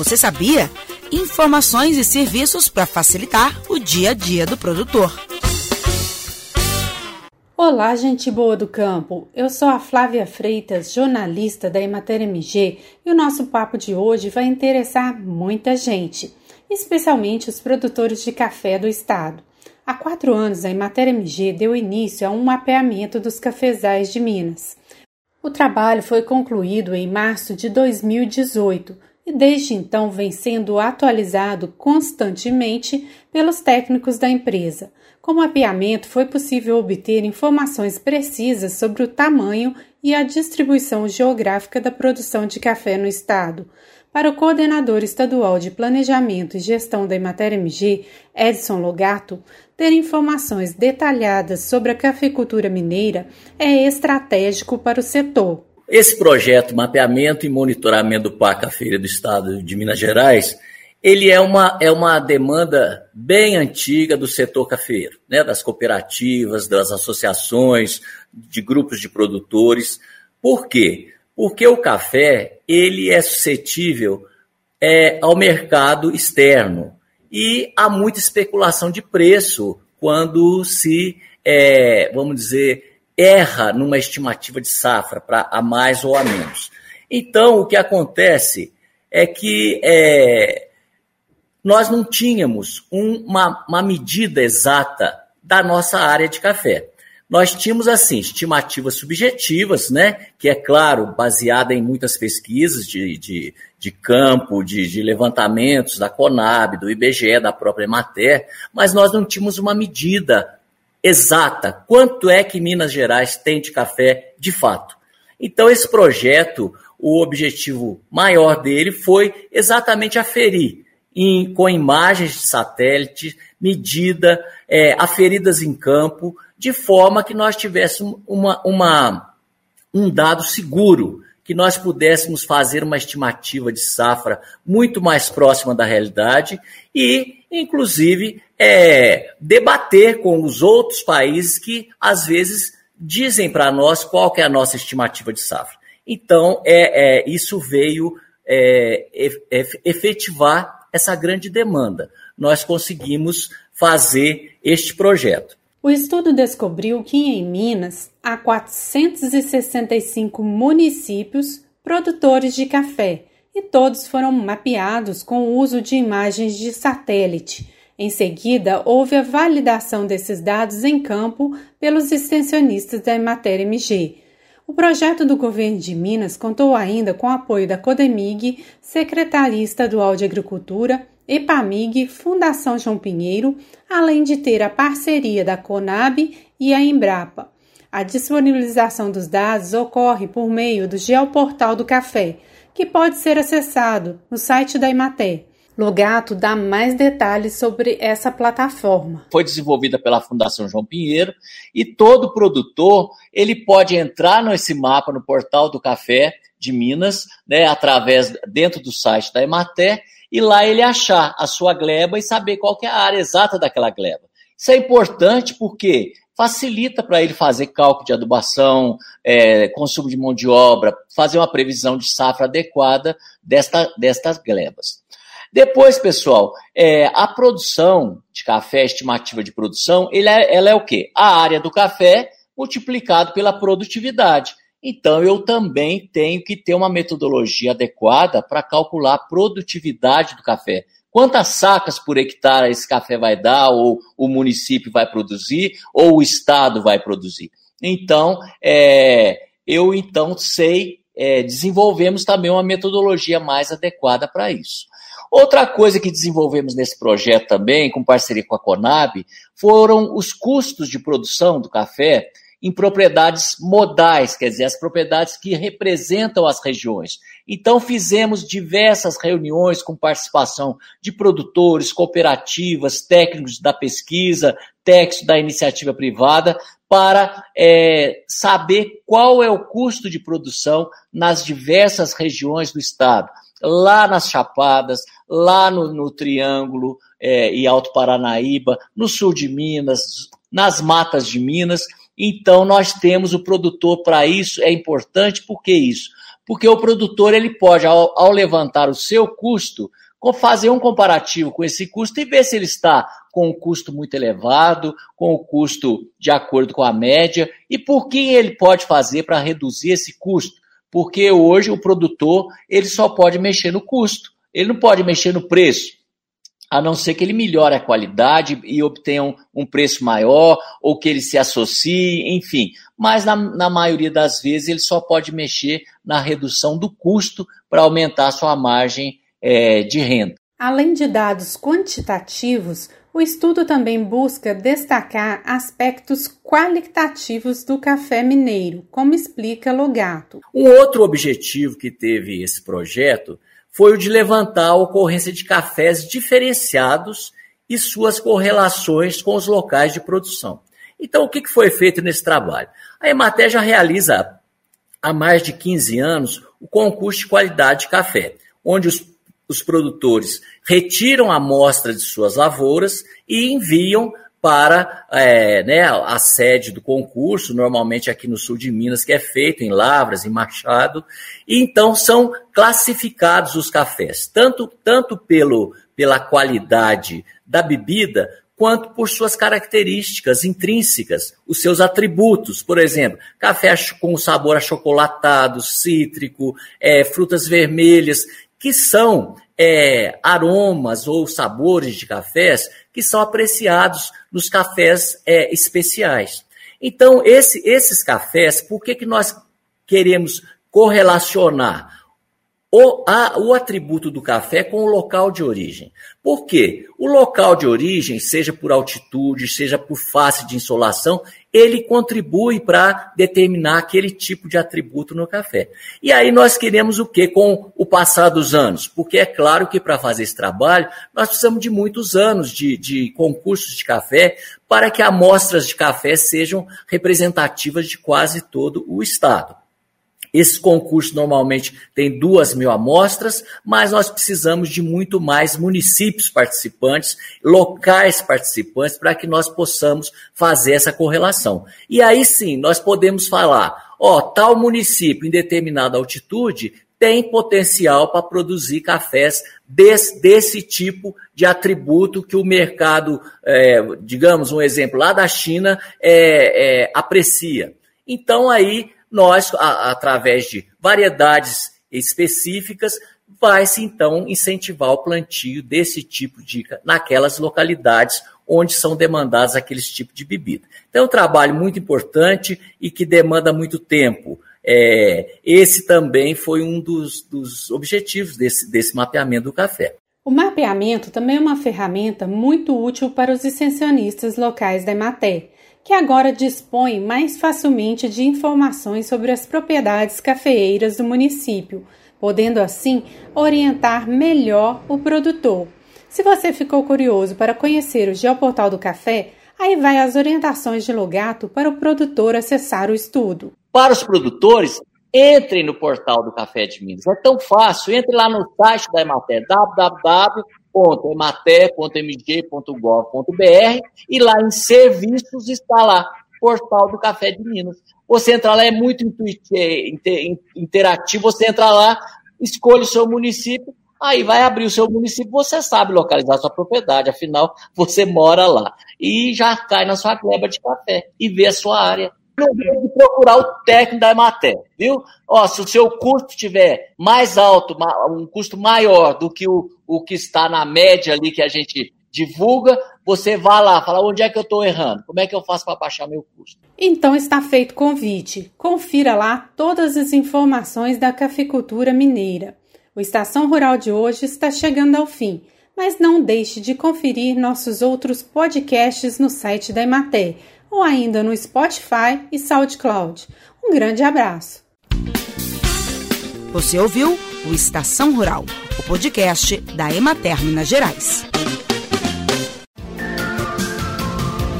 Você sabia? Informações e serviços para facilitar o dia a dia do produtor. Olá, gente boa do campo. Eu sou a Flávia Freitas, jornalista da Emater MG, e o nosso papo de hoje vai interessar muita gente, especialmente os produtores de café do estado. Há quatro anos, a Emater MG deu início a um mapeamento dos cafezais de Minas. O trabalho foi concluído em março de 2018 e desde então vem sendo atualizado constantemente pelos técnicos da empresa. Com o mapeamento, foi possível obter informações precisas sobre o tamanho e a distribuição geográfica da produção de café no estado. Para o coordenador estadual de Planejamento e Gestão da Emater MG, Edson Logato, ter informações detalhadas sobre a cafeicultura mineira é estratégico para o setor. Esse projeto Mapeamento e Monitoramento do Parque Cafeira do Estado de Minas Gerais, ele é uma, é uma demanda bem antiga do setor cafeiro, né, das cooperativas, das associações, de grupos de produtores. Por quê? Porque o café ele é suscetível é, ao mercado externo e há muita especulação de preço quando se, é, vamos dizer, erra numa estimativa de safra para a mais ou a menos. Então, o que acontece é que é, nós não tínhamos uma, uma medida exata da nossa área de café. Nós tínhamos, assim, estimativas subjetivas, né? Que é claro, baseada em muitas pesquisas de, de, de campo, de, de, levantamentos da Conab, do IBGE, da própria Emater, mas nós não tínhamos uma medida exata quanto é que Minas Gerais tem de café de fato. Então, esse projeto, o objetivo maior dele foi exatamente aferir em, com imagens de satélite, medida, é, aferidas em campo, de forma que nós tivéssemos uma, uma, um dado seguro, que nós pudéssemos fazer uma estimativa de safra muito mais próxima da realidade e, inclusive, é, debater com os outros países que, às vezes, dizem para nós qual é a nossa estimativa de safra. Então, é, é isso veio é, efetivar essa grande demanda. Nós conseguimos fazer este projeto. O estudo descobriu que em Minas há 465 municípios produtores de café e todos foram mapeados com o uso de imagens de satélite em seguida, houve a validação desses dados em campo pelos extensionistas da Emater MG. O projeto do governo de Minas contou ainda com o apoio da Codemig, Secretaria Estadual de Agricultura, EPAMIG, Fundação João Pinheiro, além de ter a parceria da Conab e a Embrapa. A disponibilização dos dados ocorre por meio do Geoportal do Café, que pode ser acessado no site da Emater Logato dá mais detalhes sobre essa plataforma. Foi desenvolvida pela Fundação João Pinheiro e todo produtor ele pode entrar nesse mapa no portal do café de Minas, né, através dentro do site da Emater e lá ele achar a sua gleba e saber qual é a área exata daquela gleba. Isso é importante porque facilita para ele fazer cálculo de adubação, é, consumo de mão de obra, fazer uma previsão de safra adequada desta, destas glebas. Depois, pessoal, é, a produção de café, a estimativa de produção, ele é, ela é o quê? A área do café multiplicado pela produtividade. Então, eu também tenho que ter uma metodologia adequada para calcular a produtividade do café. Quantas sacas por hectare esse café vai dar, ou o município vai produzir, ou o estado vai produzir. Então, é, eu então sei, é, desenvolvemos também uma metodologia mais adequada para isso. Outra coisa que desenvolvemos nesse projeto também, com parceria com a Conab, foram os custos de produção do café em propriedades modais, quer dizer, as propriedades que representam as regiões. Então, fizemos diversas reuniões com participação de produtores, cooperativas, técnicos da pesquisa, técnicos da iniciativa privada, para é, saber qual é o custo de produção nas diversas regiões do estado lá nas Chapadas, lá no, no Triângulo é, e Alto Paranaíba, no sul de Minas, nas matas de Minas. Então, nós temos o produtor para isso, é importante, por que isso? porque o produtor ele pode, ao, ao levantar o seu custo, fazer um comparativo com esse custo e ver se ele está com um custo muito elevado, com o um custo de acordo com a média, e por que ele pode fazer para reduzir esse custo. Porque hoje o produtor ele só pode mexer no custo, ele não pode mexer no preço a não ser que ele melhore a qualidade e obtenha um, um, preço maior, ou que ele se associe, enfim. Mas na, na maioria das vezes ele só pode mexer na redução do custo para aumentar a sua margem é, de renda. Além de dados quantitativos, o estudo também busca destacar aspectos qualitativos do café mineiro, como explica Logato. Um outro objetivo que teve esse projeto foi o de levantar a ocorrência de cafés diferenciados e suas correlações com os locais de produção. Então, o que foi feito nesse trabalho? A Emater já realiza há mais de 15 anos o concurso de qualidade de café, onde os, os produtores retiram a amostra de suas lavouras e enviam para é, né, a sede do concurso, normalmente aqui no sul de Minas, que é feito em Lavras, em Machado, e então são classificados os cafés, tanto, tanto pelo, pela qualidade da bebida, quanto por suas características intrínsecas, os seus atributos. Por exemplo, café com sabor achocolatado, cítrico, é, frutas vermelhas, que são é, aromas ou sabores de cafés que são apreciados nos cafés é, especiais. Então, esse, esses cafés, por que, que nós queremos correlacionar o, a, o atributo do café com o local de origem. Por quê? O local de origem, seja por altitude, seja por face de insolação, ele contribui para determinar aquele tipo de atributo no café. E aí nós queremos o que com o passar dos anos? Porque é claro que para fazer esse trabalho, nós precisamos de muitos anos de, de concursos de café para que amostras de café sejam representativas de quase todo o estado. Esse concurso normalmente tem duas mil amostras, mas nós precisamos de muito mais municípios participantes, locais participantes, para que nós possamos fazer essa correlação. E aí sim, nós podemos falar, ó, tal município em determinada altitude tem potencial para produzir cafés desse, desse, tipo de atributo que o mercado, é, digamos um exemplo lá da China, é, é, aprecia. Então aí nós, a, através de variedades específicas, vai-se então incentivar o plantio desse tipo de naquelas localidades onde são demandados aqueles tipos de bebida. Então, é um trabalho muito importante e que demanda muito tempo. É, esse também foi um dos, dos objetivos desse, desse mapeamento do café. O mapeamento também é uma ferramenta muito útil para os extensionistas locais da Emater, que agora dispõe mais facilmente de informações sobre as propriedades cafeeiras do município, podendo assim orientar melhor o produtor. Se você ficou curioso para conhecer o Geoportal do Café, aí vai as orientações de Logato para o produtor acessar o estudo. Para os produtores, entrem no portal do Café de Minas. É tão fácil, entre lá no site da Emater, www www.emater.mg.gov.br e lá em serviços está lá, portal do Café de Minas. Você entra lá, é muito interativo, você entra lá, escolhe o seu município, aí vai abrir o seu município, você sabe localizar sua propriedade, afinal, você mora lá. E já cai na sua gleba de café e vê a sua área procurar o técnico da Emater, viu? Ó, se o seu custo tiver mais alto, um custo maior do que o, o que está na média ali que a gente divulga, você vá lá, fala onde é que eu estou errando, como é que eu faço para baixar meu custo. Então está feito convite. Confira lá todas as informações da cafeicultura mineira. O Estação Rural de hoje está chegando ao fim, mas não deixe de conferir nossos outros podcasts no site da Emater ou ainda no Spotify e SoundCloud. Um grande abraço. Você ouviu o Estação Rural, o podcast da Emater Minas Gerais.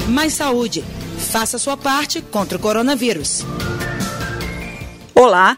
Mais saúde. Faça sua parte contra o coronavírus. Olá,